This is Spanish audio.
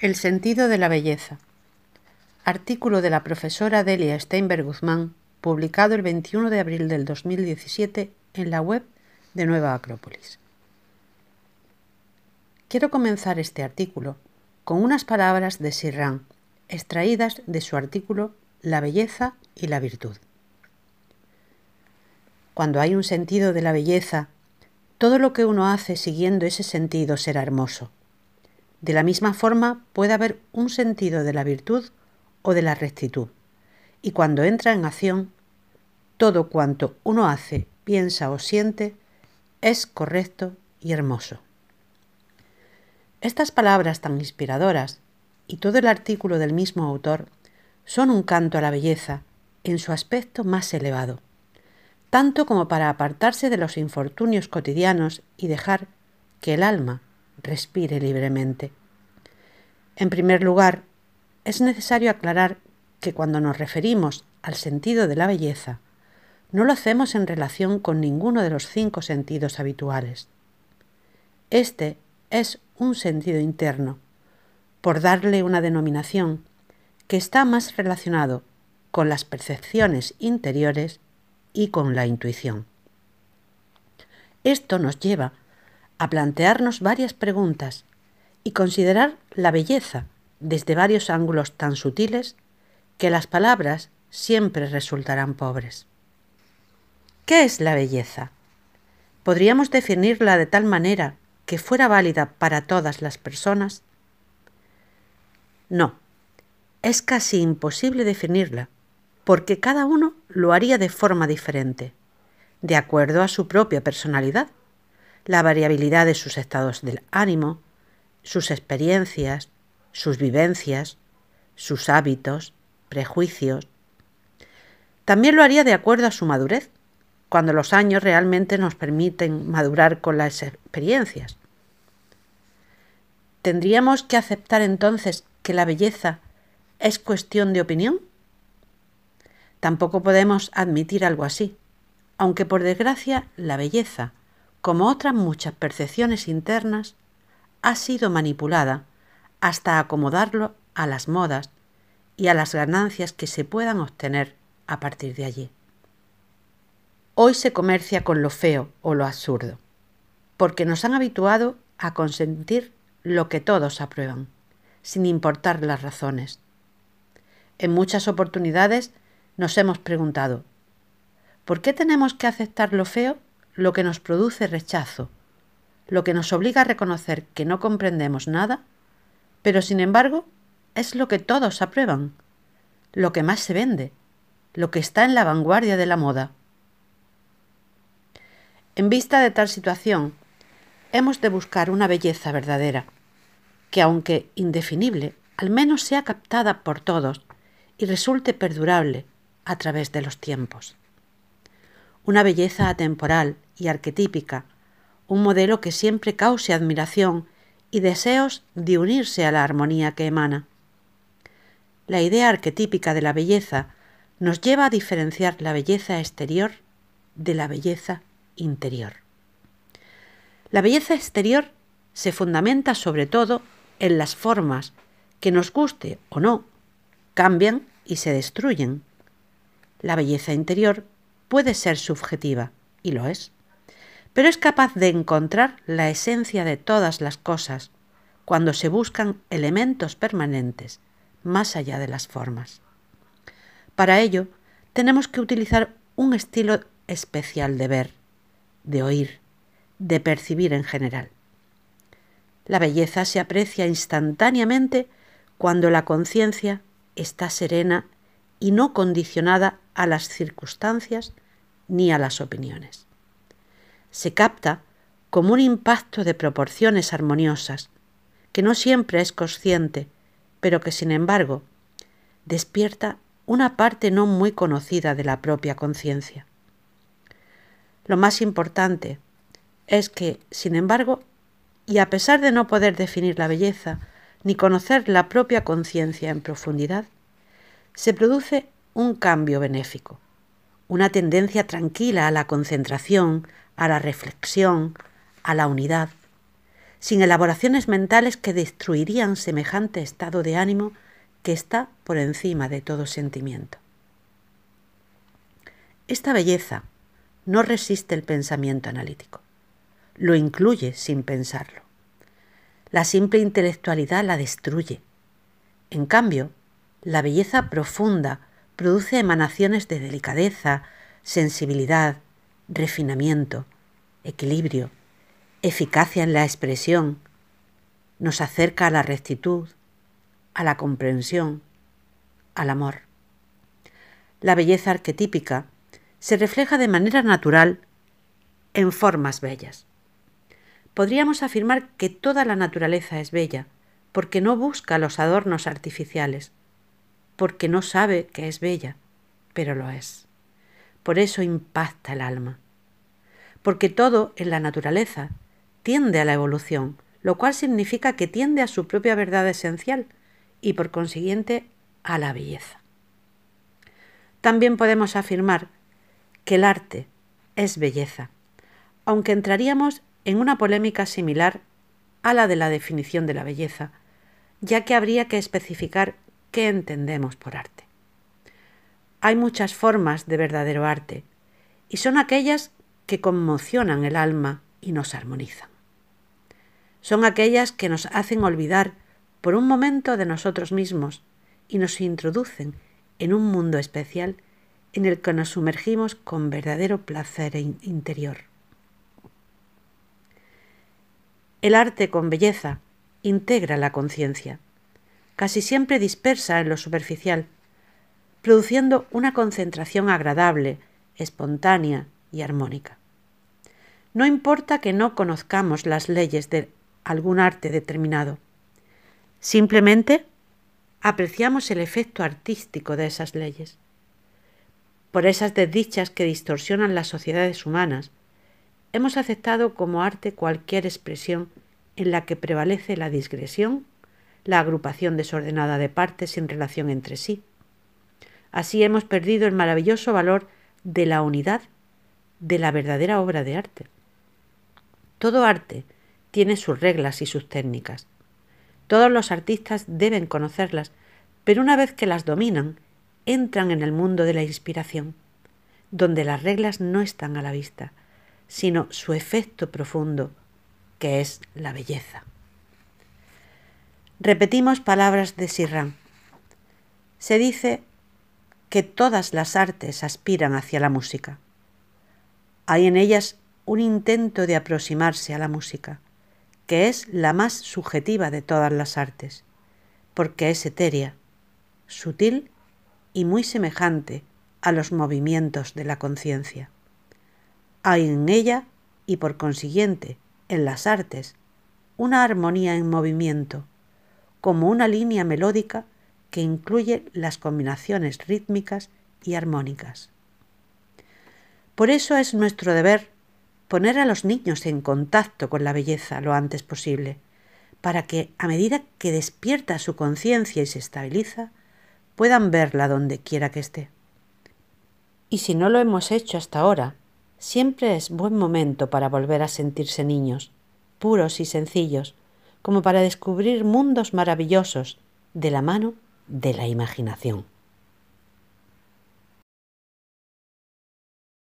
El sentido de la belleza. Artículo de la profesora Delia Steinberg Guzmán, publicado el 21 de abril del 2017 en la web de Nueva Acrópolis. Quiero comenzar este artículo con unas palabras de Sirran, extraídas de su artículo La belleza y la virtud. Cuando hay un sentido de la belleza, todo lo que uno hace siguiendo ese sentido será hermoso de la misma forma puede haber un sentido de la virtud o de la rectitud, y cuando entra en acción, todo cuanto uno hace, piensa o siente es correcto y hermoso. Estas palabras tan inspiradoras y todo el artículo del mismo autor son un canto a la belleza en su aspecto más elevado, tanto como para apartarse de los infortunios cotidianos y dejar que el alma respire libremente. En primer lugar, es necesario aclarar que cuando nos referimos al sentido de la belleza, no lo hacemos en relación con ninguno de los cinco sentidos habituales. Este es un sentido interno, por darle una denominación que está más relacionado con las percepciones interiores y con la intuición. Esto nos lleva a plantearnos varias preguntas y considerar la belleza desde varios ángulos tan sutiles que las palabras siempre resultarán pobres. ¿Qué es la belleza? ¿Podríamos definirla de tal manera que fuera válida para todas las personas? No, es casi imposible definirla, porque cada uno lo haría de forma diferente, de acuerdo a su propia personalidad la variabilidad de sus estados del ánimo, sus experiencias, sus vivencias, sus hábitos, prejuicios. También lo haría de acuerdo a su madurez, cuando los años realmente nos permiten madurar con las experiencias. ¿Tendríamos que aceptar entonces que la belleza es cuestión de opinión? Tampoco podemos admitir algo así, aunque por desgracia la belleza como otras muchas percepciones internas, ha sido manipulada hasta acomodarlo a las modas y a las ganancias que se puedan obtener a partir de allí. Hoy se comercia con lo feo o lo absurdo, porque nos han habituado a consentir lo que todos aprueban, sin importar las razones. En muchas oportunidades nos hemos preguntado, ¿por qué tenemos que aceptar lo feo lo que nos produce rechazo, lo que nos obliga a reconocer que no comprendemos nada, pero sin embargo es lo que todos aprueban, lo que más se vende, lo que está en la vanguardia de la moda. En vista de tal situación, hemos de buscar una belleza verdadera, que aunque indefinible, al menos sea captada por todos y resulte perdurable a través de los tiempos una belleza atemporal y arquetípica, un modelo que siempre cause admiración y deseos de unirse a la armonía que emana. La idea arquetípica de la belleza nos lleva a diferenciar la belleza exterior de la belleza interior. La belleza exterior se fundamenta sobre todo en las formas que nos guste o no, cambian y se destruyen. La belleza interior puede ser subjetiva, y lo es, pero es capaz de encontrar la esencia de todas las cosas cuando se buscan elementos permanentes más allá de las formas. Para ello, tenemos que utilizar un estilo especial de ver, de oír, de percibir en general. La belleza se aprecia instantáneamente cuando la conciencia está serena y no condicionada a las circunstancias ni a las opiniones. Se capta como un impacto de proporciones armoniosas, que no siempre es consciente, pero que sin embargo despierta una parte no muy conocida de la propia conciencia. Lo más importante es que, sin embargo, y a pesar de no poder definir la belleza ni conocer la propia conciencia en profundidad, se produce un cambio benéfico, una tendencia tranquila a la concentración, a la reflexión, a la unidad. sin elaboraciones mentales que destruirían semejante estado de ánimo que está por encima de todo sentimiento. Esta belleza no resiste el pensamiento analítico, lo incluye sin pensarlo. La simple intelectualidad la destruye. En cambio, la belleza profunda produce emanaciones de delicadeza, sensibilidad, refinamiento, equilibrio, eficacia en la expresión, nos acerca a la rectitud, a la comprensión, al amor. La belleza arquetípica se refleja de manera natural en formas bellas. Podríamos afirmar que toda la naturaleza es bella, porque no busca los adornos artificiales, porque no sabe que es bella, pero lo es. Por eso impacta el alma. Porque todo en la naturaleza tiende a la evolución, lo cual significa que tiende a su propia verdad esencial y por consiguiente a la belleza. También podemos afirmar que el arte es belleza, aunque entraríamos en una polémica similar a la de la definición de la belleza, ya que habría que especificar qué entendemos por arte. Hay muchas formas de verdadero arte, y son aquellas que conmocionan el alma y nos armonizan. Son aquellas que nos hacen olvidar por un momento de nosotros mismos y nos introducen en un mundo especial en el que nos sumergimos con verdadero placer interior. El arte con belleza integra la conciencia, casi siempre dispersa en lo superficial, produciendo una concentración agradable, espontánea y armónica. No importa que no conozcamos las leyes de algún arte determinado, simplemente apreciamos el efecto artístico de esas leyes por esas desdichas que distorsionan las sociedades humanas, hemos aceptado como arte cualquier expresión en la que prevalece la digresión, la agrupación desordenada de partes sin relación entre sí. Así hemos perdido el maravilloso valor de la unidad de la verdadera obra de arte. Todo arte tiene sus reglas y sus técnicas. Todos los artistas deben conocerlas, pero una vez que las dominan, entran en el mundo de la inspiración, donde las reglas no están a la vista, sino su efecto profundo, que es la belleza. Repetimos palabras de Sirran. Se dice que todas las artes aspiran hacia la música. Hay en ellas un intento de aproximarse a la música, que es la más subjetiva de todas las artes, porque es etérea, sutil y muy semejante a los movimientos de la conciencia. Hay en ella, y por consiguiente en las artes, una armonía en movimiento, como una línea melódica que incluye las combinaciones rítmicas y armónicas. Por eso es nuestro deber poner a los niños en contacto con la belleza lo antes posible, para que, a medida que despierta su conciencia y se estabiliza, puedan verla donde quiera que esté. Y si no lo hemos hecho hasta ahora, siempre es buen momento para volver a sentirse niños, puros y sencillos, como para descubrir mundos maravillosos de la mano de la imaginación.